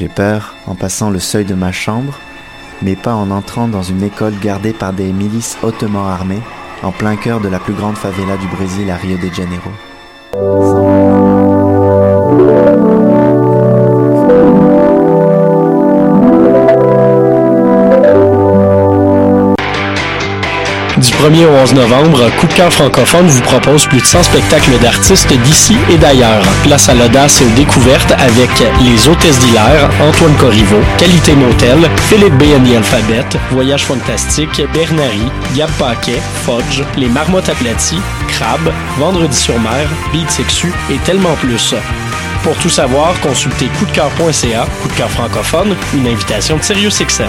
J'ai peur en passant le seuil de ma chambre, mais pas en entrant dans une école gardée par des milices hautement armées, en plein cœur de la plus grande favela du Brésil à Rio de Janeiro. 1er au 11 novembre, Coup de cœur francophone vous propose plus de 100 spectacles d'artistes d'ici et d'ailleurs. Place à l'audace et aux découvertes avec Les Hôtesses d'Hilaire, Antoine Corriveau, Qualité Motel, Philippe B. Alphabet, Voyage Fantastique, Bernary, Gab Paquet, Les Marmottes aplaties, Crabe, Vendredi sur mer, Beat Sexu et tellement plus. Pour tout savoir, consultez coupdecoeur.ca, coup de cœur francophone, une invitation de SiriusXM.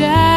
shadow.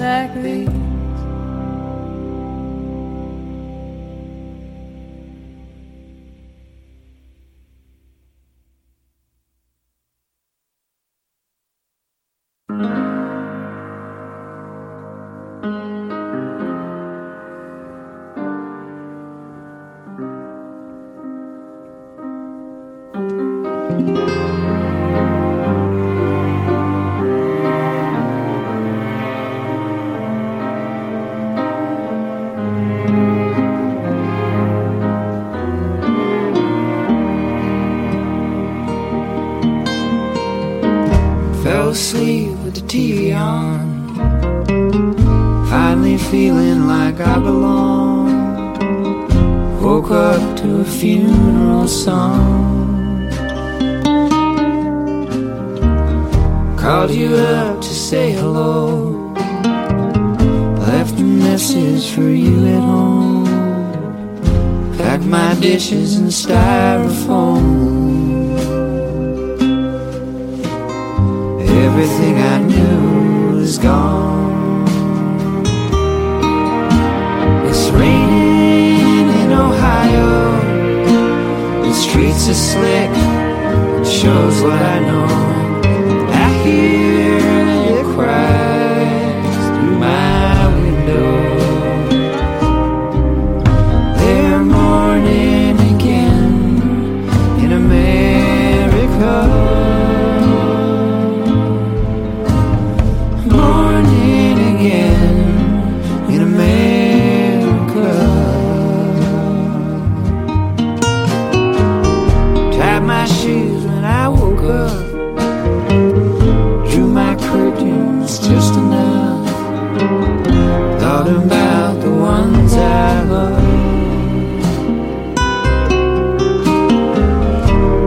like. Tied my shoes when I woke up, drew my curtains just enough. Thought about the ones I love.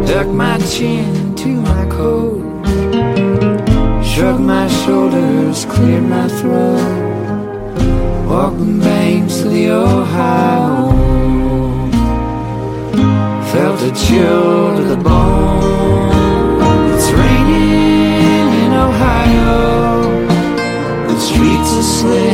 Ducked my chin to my coat. Shrugged my shoulders, cleared my throat. Walked the banks of the Ohio. Felt a chill the bone. It's raining in Ohio. The streets are slit.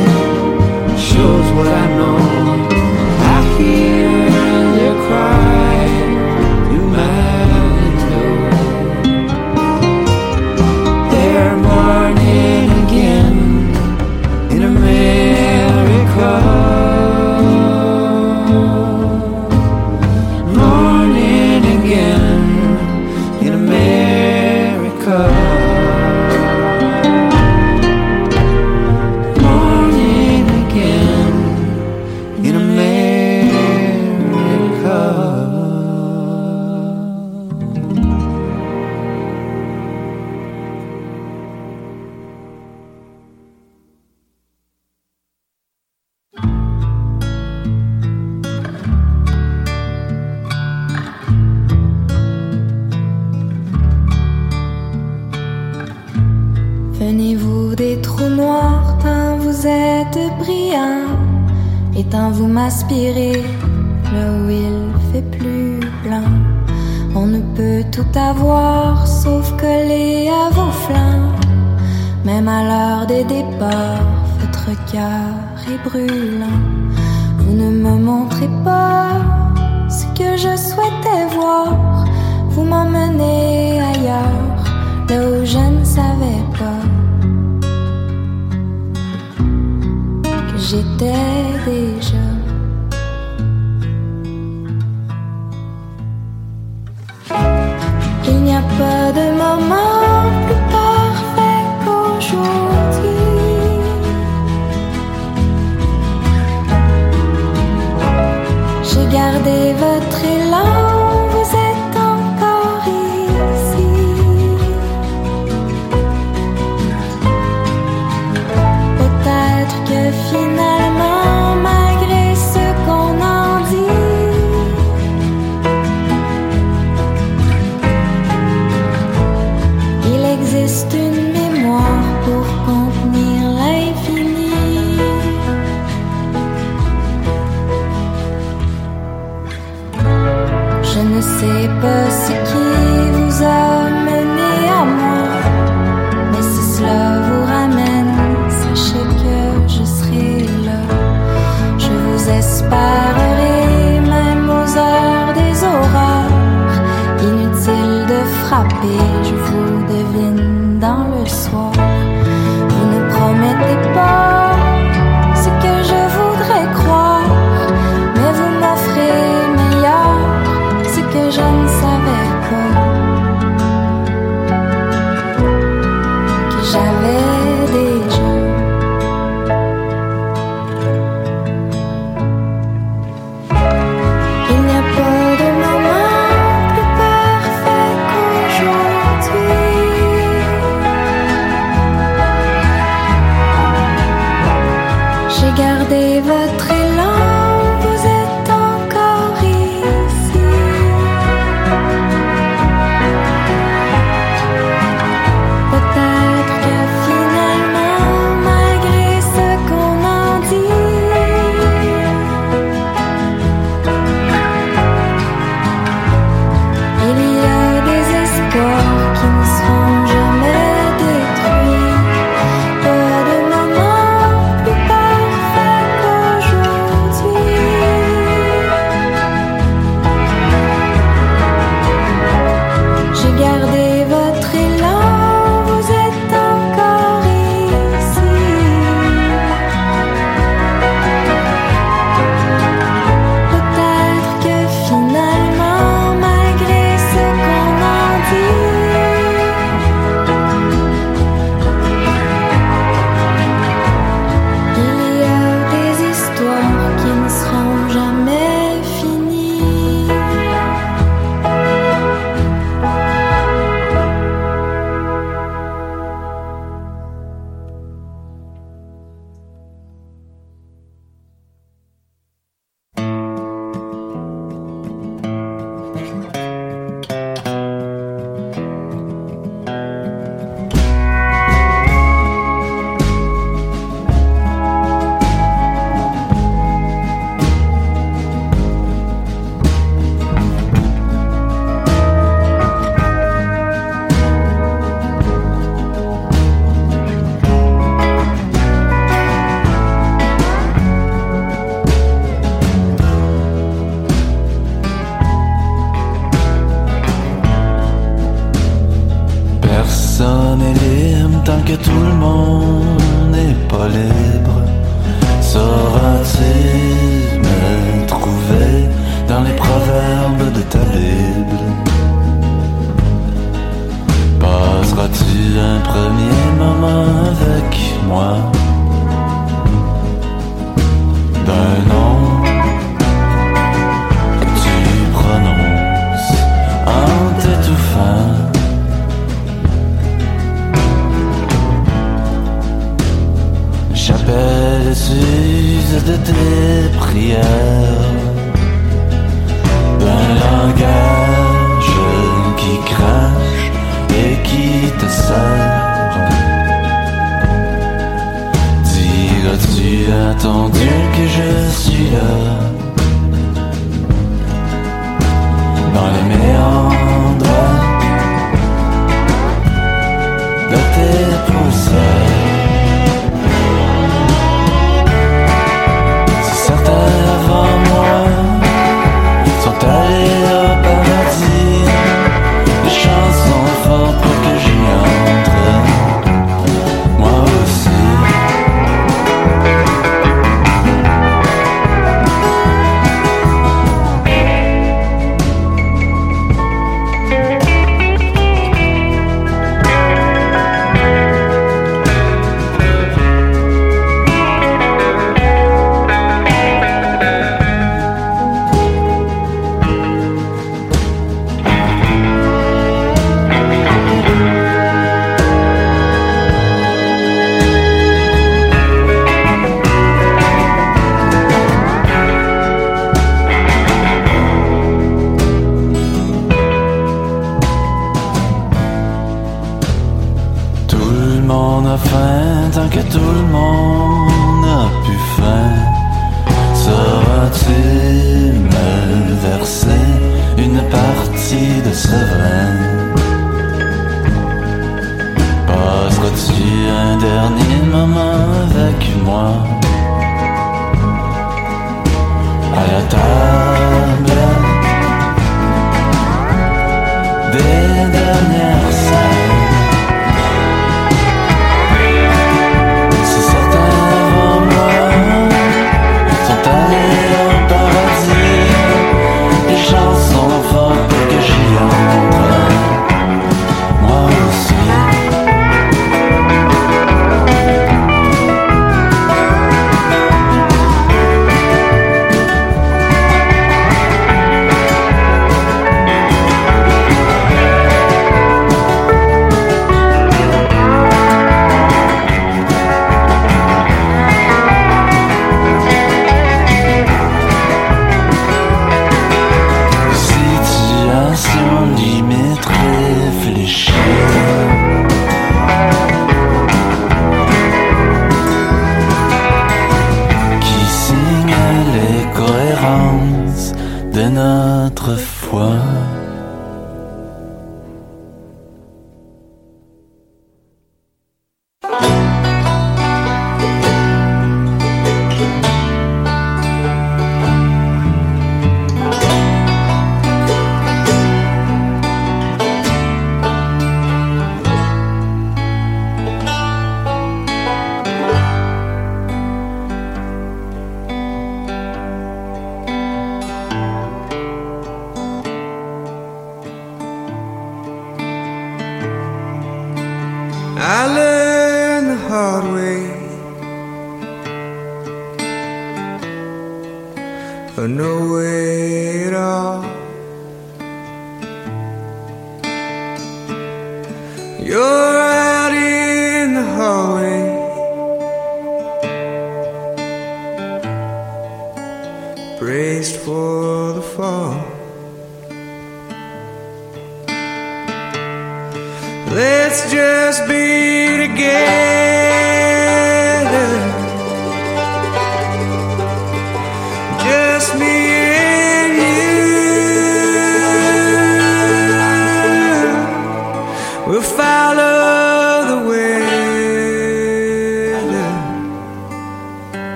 Des départs, votre cœur est brûlant. Vous ne me montrez pas ce que je souhaitais voir. Vous m'emmenez ailleurs, là où je ne savais pas. j'étais déjà. Il n'y a pas de moment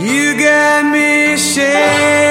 you got me shaking.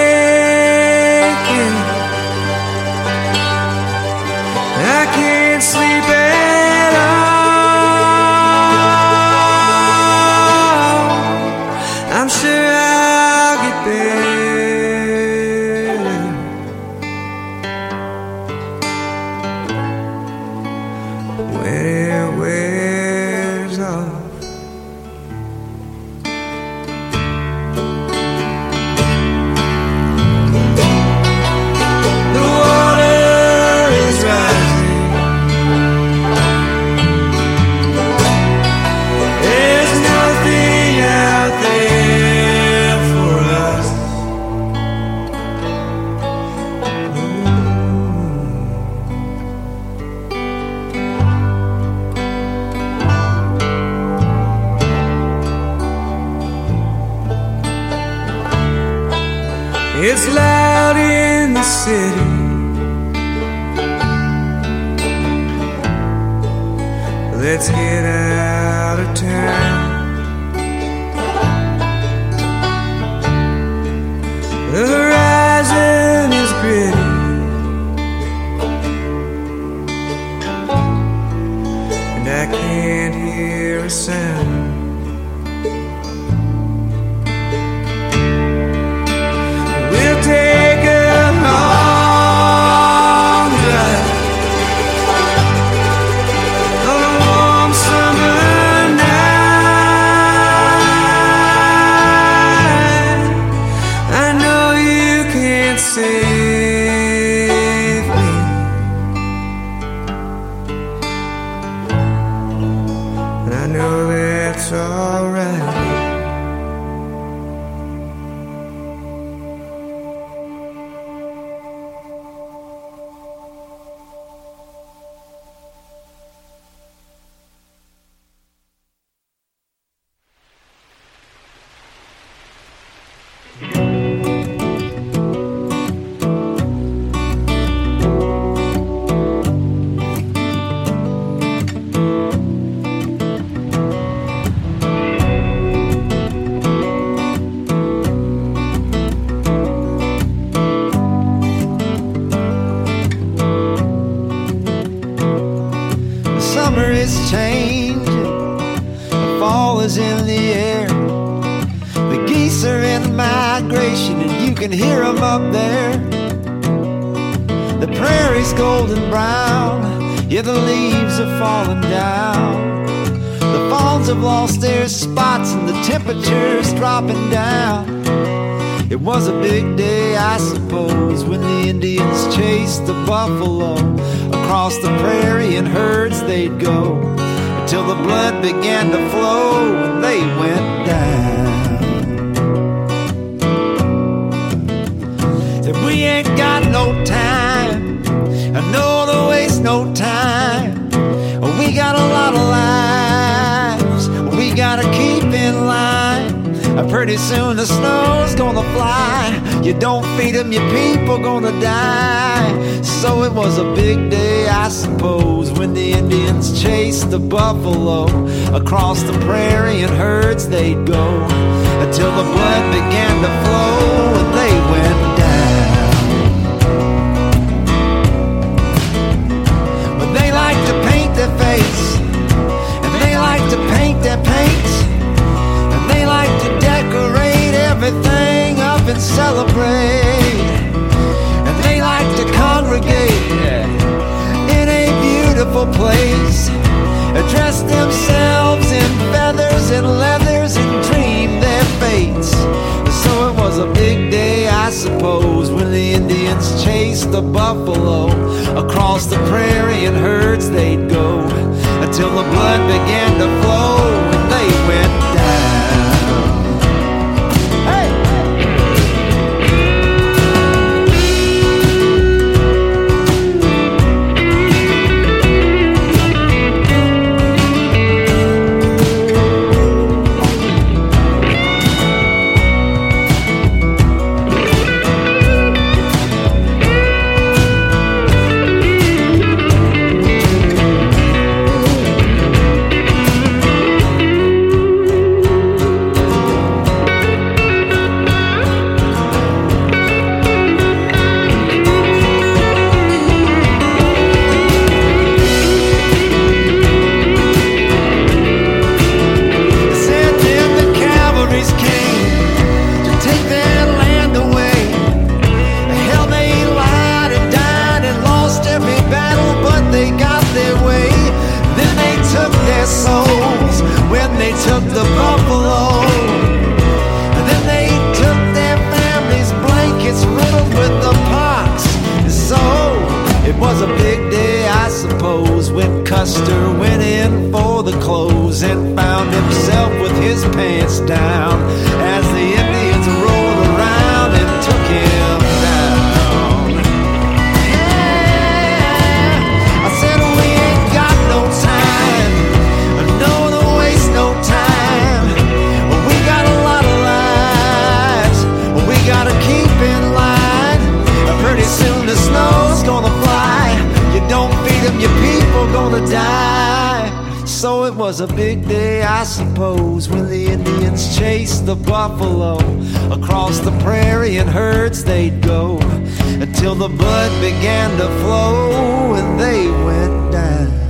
say buffalo across the prairie in herds they'd go until the blood began to flow and they went down. But they like to paint their face, and they like to paint their paint, and they like to decorate everything up and celebrate, and they like to congregate in a beautiful place, dress themselves in feathers and leathers and dream their fates. So it was a big day, I suppose, when the Indians chased the buffalo across the prairie in herds they'd go until the blood began to flow when went in for the clothes and found himself with his pants down When the Indians chased the buffalo across the prairie in herds they'd go until the blood began to flow and they went down.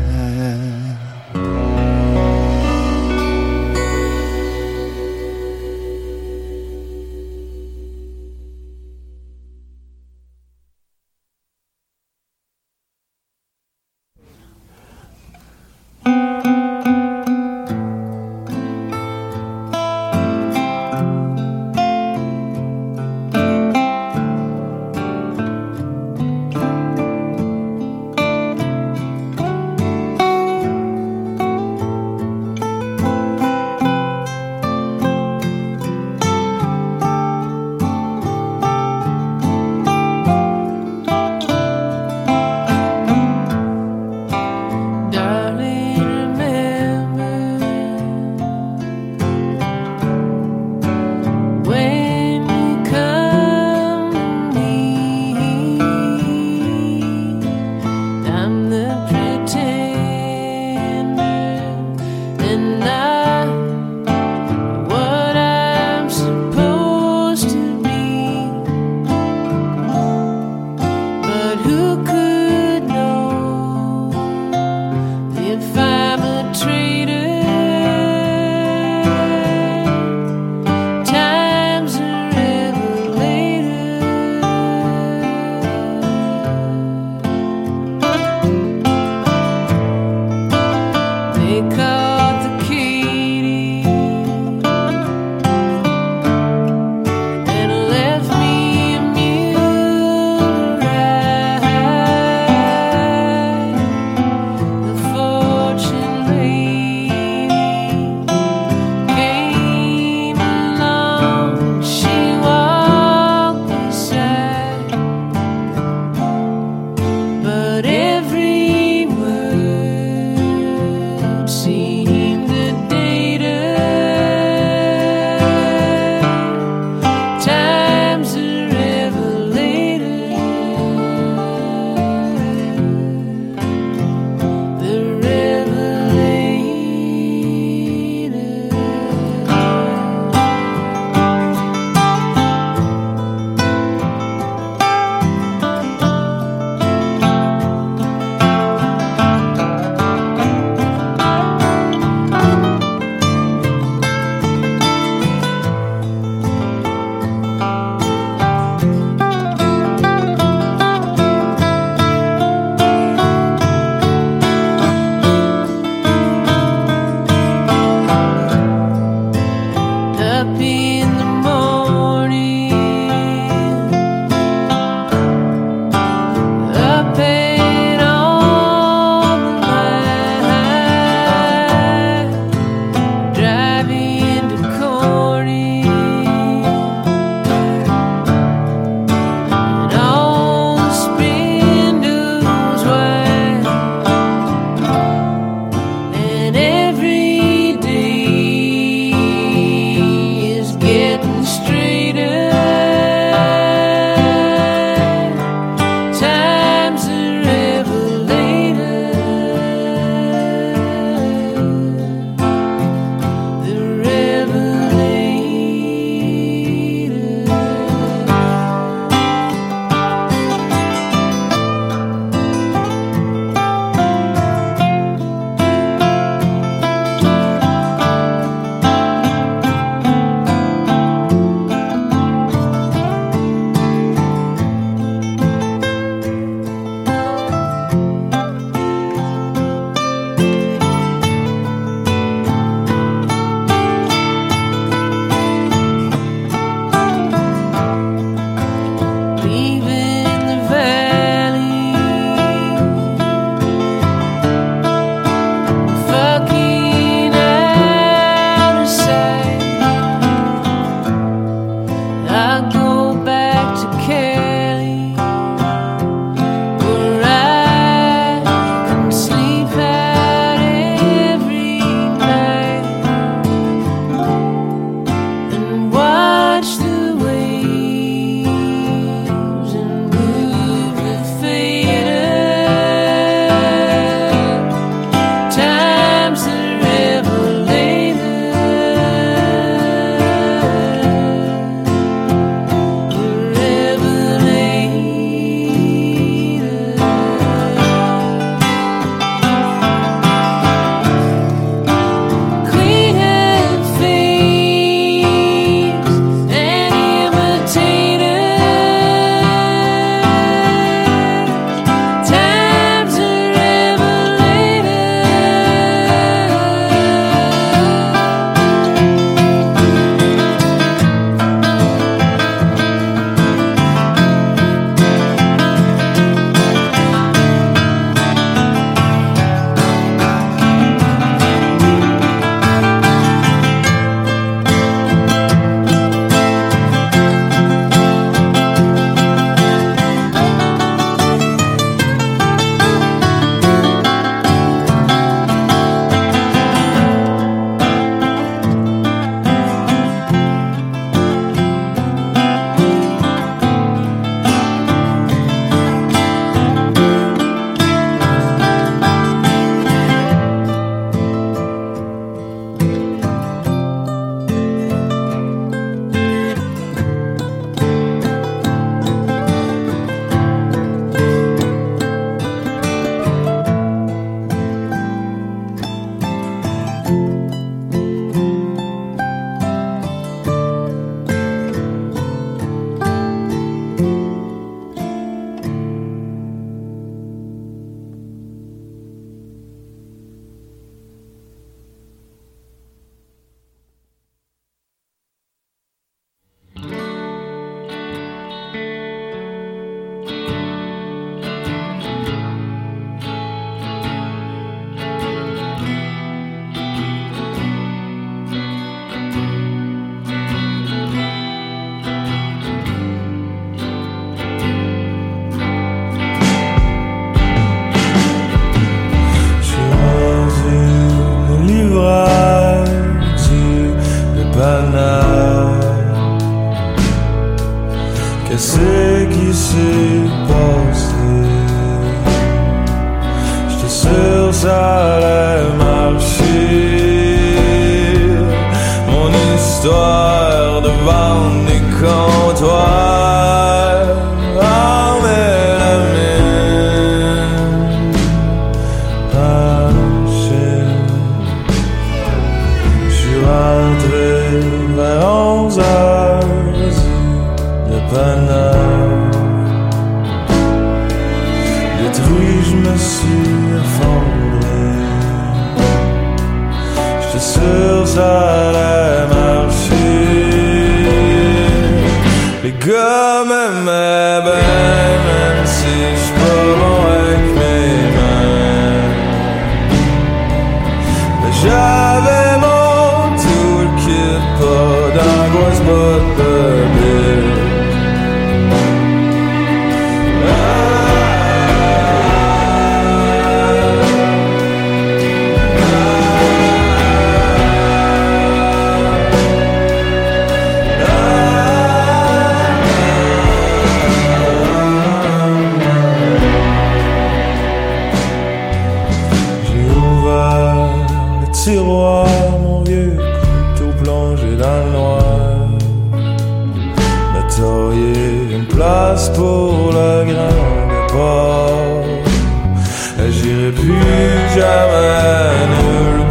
mon vieux Tout plongé dans le noir. Notorié une place pour le grand départ. J'irai plus jamais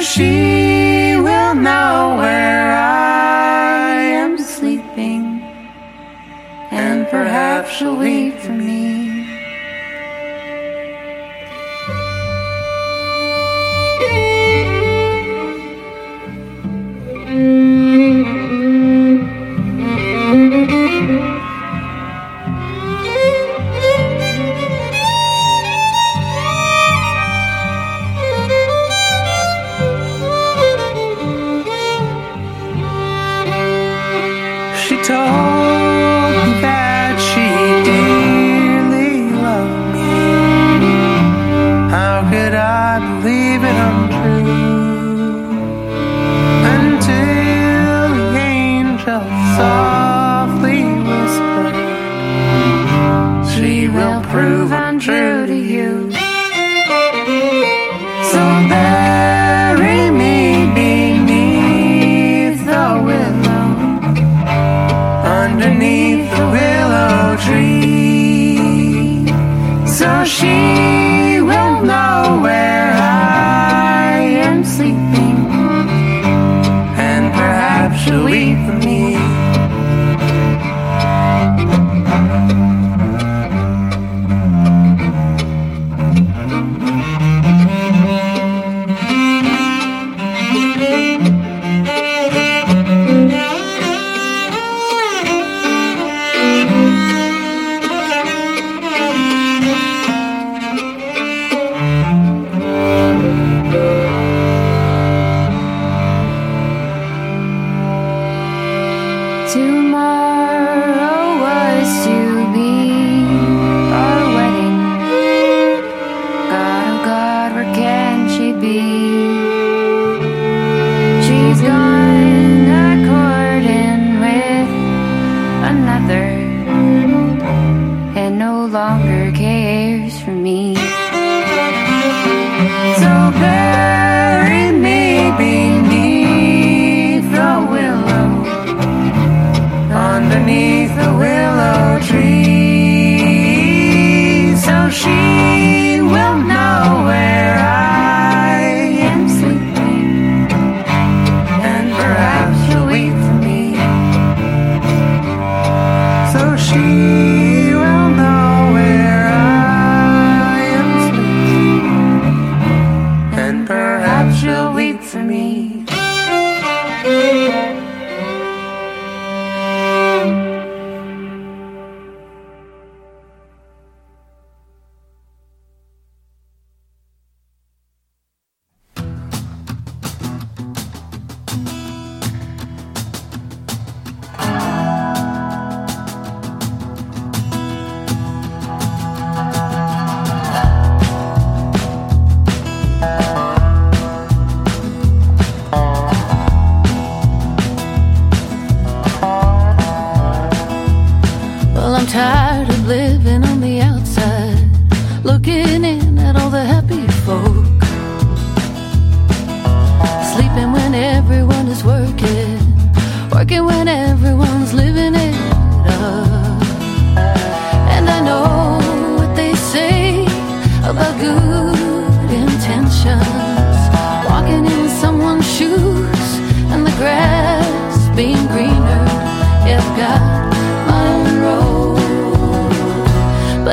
she will know where I am sleeping, and perhaps she'll wait for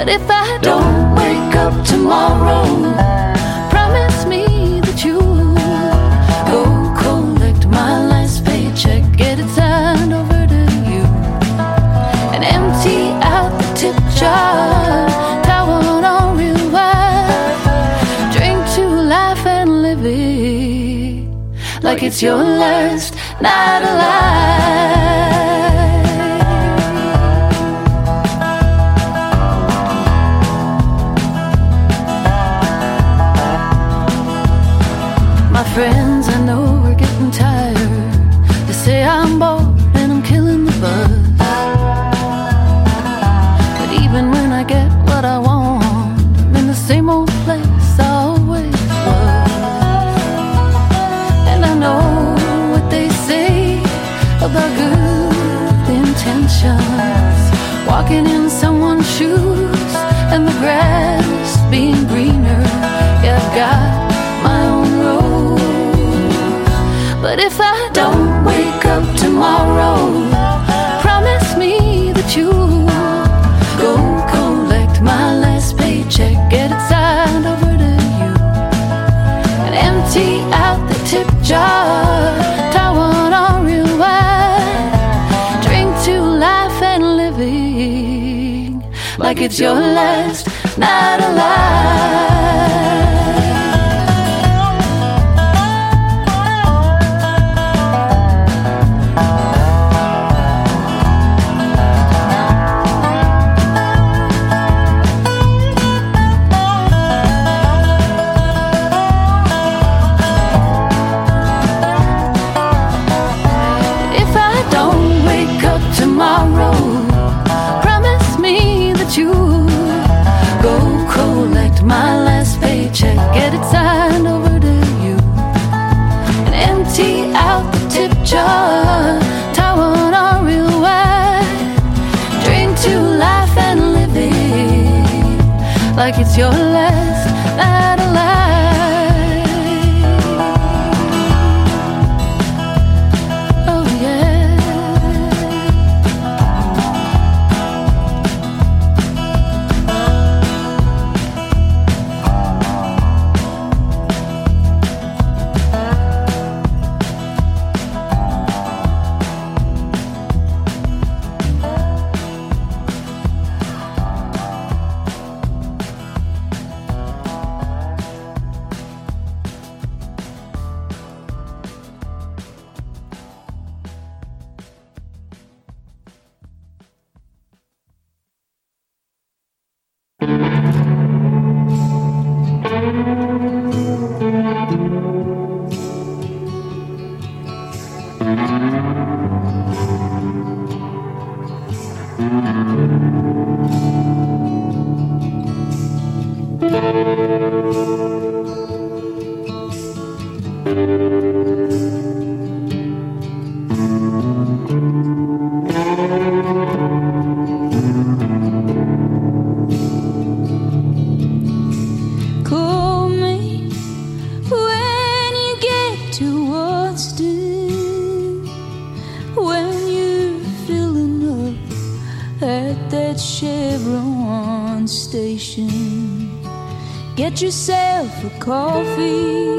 But if I don't wake up tomorrow, promise me that you go collect my last paycheck, get it signed over to you, and empty out the tip jar. On real wine, drink to life and live it like it's your last night alive. walking in someone's shoes and the grass being greener. Yeah, I've got my own road. But if I don't wake up tomorrow, promise me that you go collect my last paycheck, get it signed over to you, and empty out the tip jar. it's your last night alive. Get yourself a coffee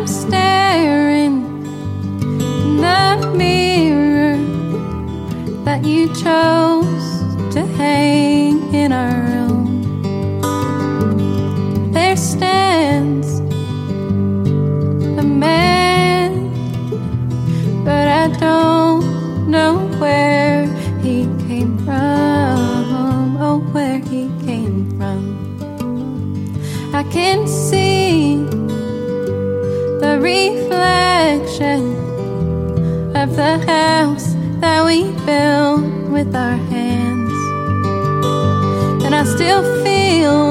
I'm staring in the mirror that you chose to hang in our room. There stands a man, but I don't know where he came from. Oh, where he came from. I can with our hands. And I still feel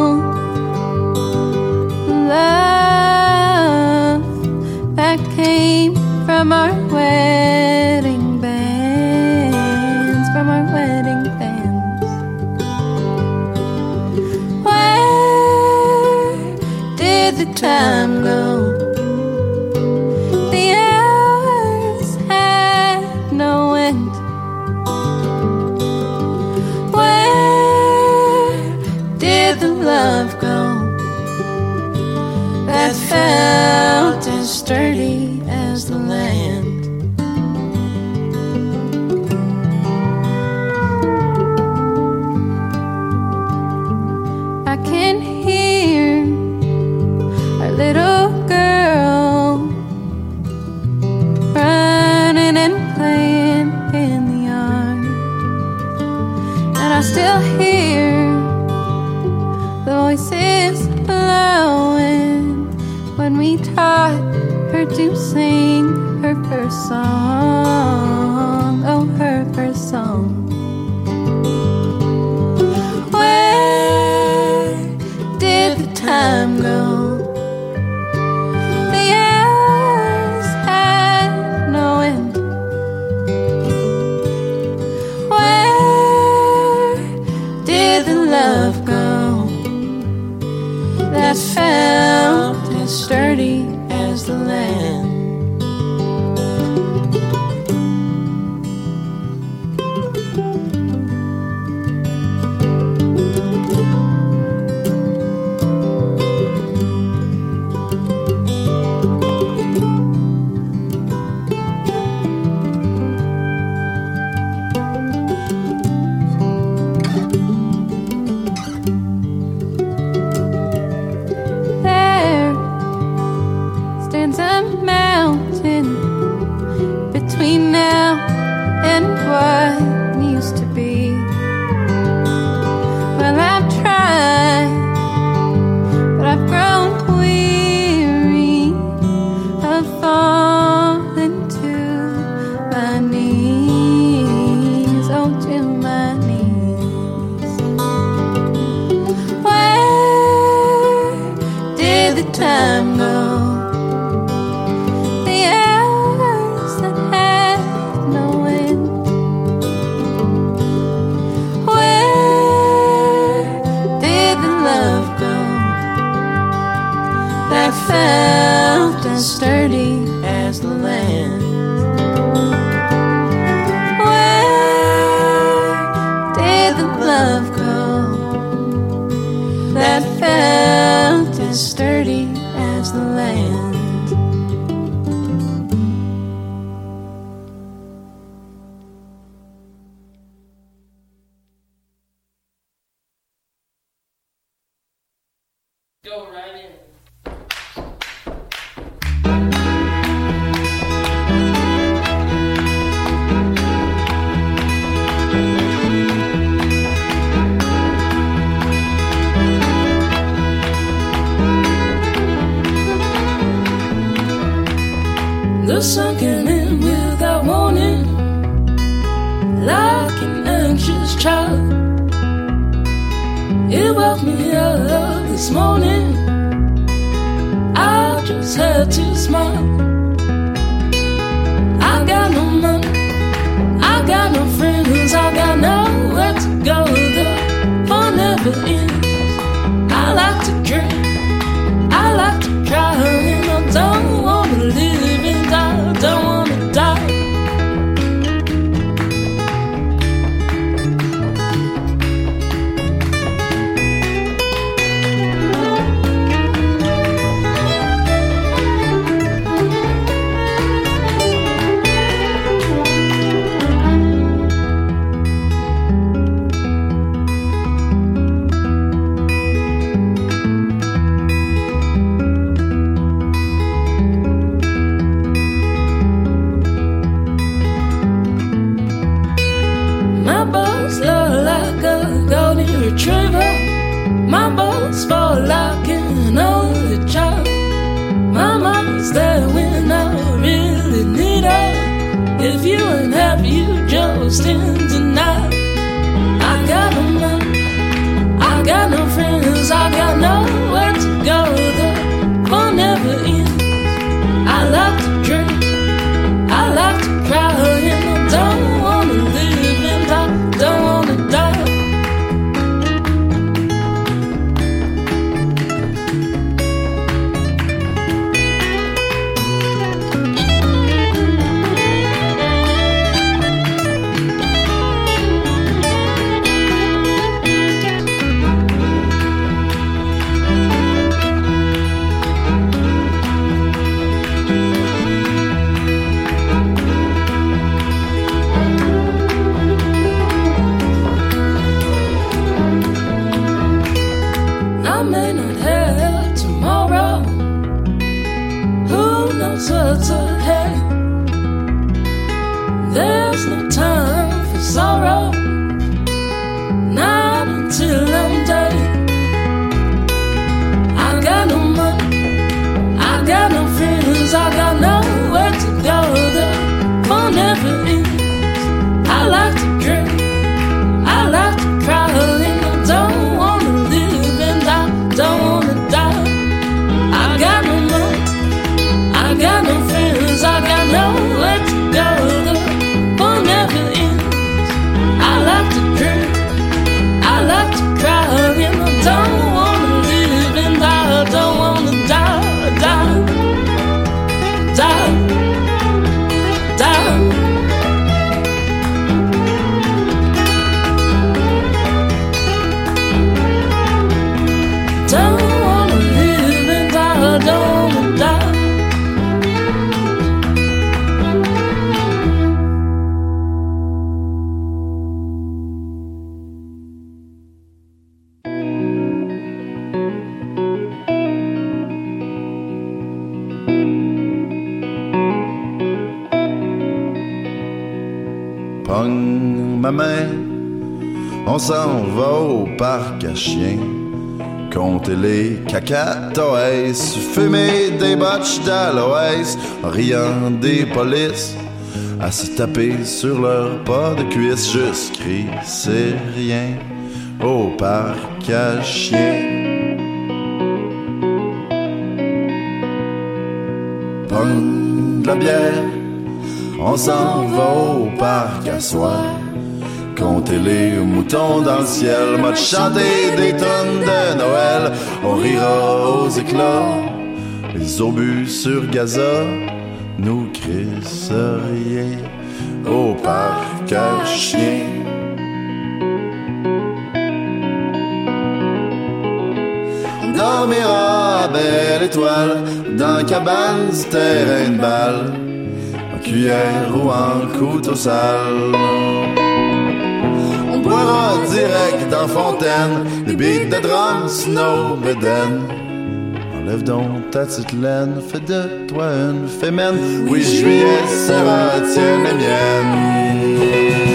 as the land. On s'en va au parc à chiens. Compter les cacatoès, fumer des botches d'aloès, riant des polices, à se taper sur leur pas de cuisse, juste c'est rien, au parc à chiens. Pogne de la bière, on s'en va au parc à soir. Compter les moutons dans le ciel, m'a des tonnes de Noël. On rira aux éclats, les obus sur Gaza nous crissent rien au parc à chiens. On dormira à belle étoile dans cabane terrain de balle en cuillère ou en couteau sale. Boira direct dans fontaine, des beats de drum, snow, beden. Enlève donc ta petite laine, fais de toi une fémène. Oui, juillet sera tienne et mienne.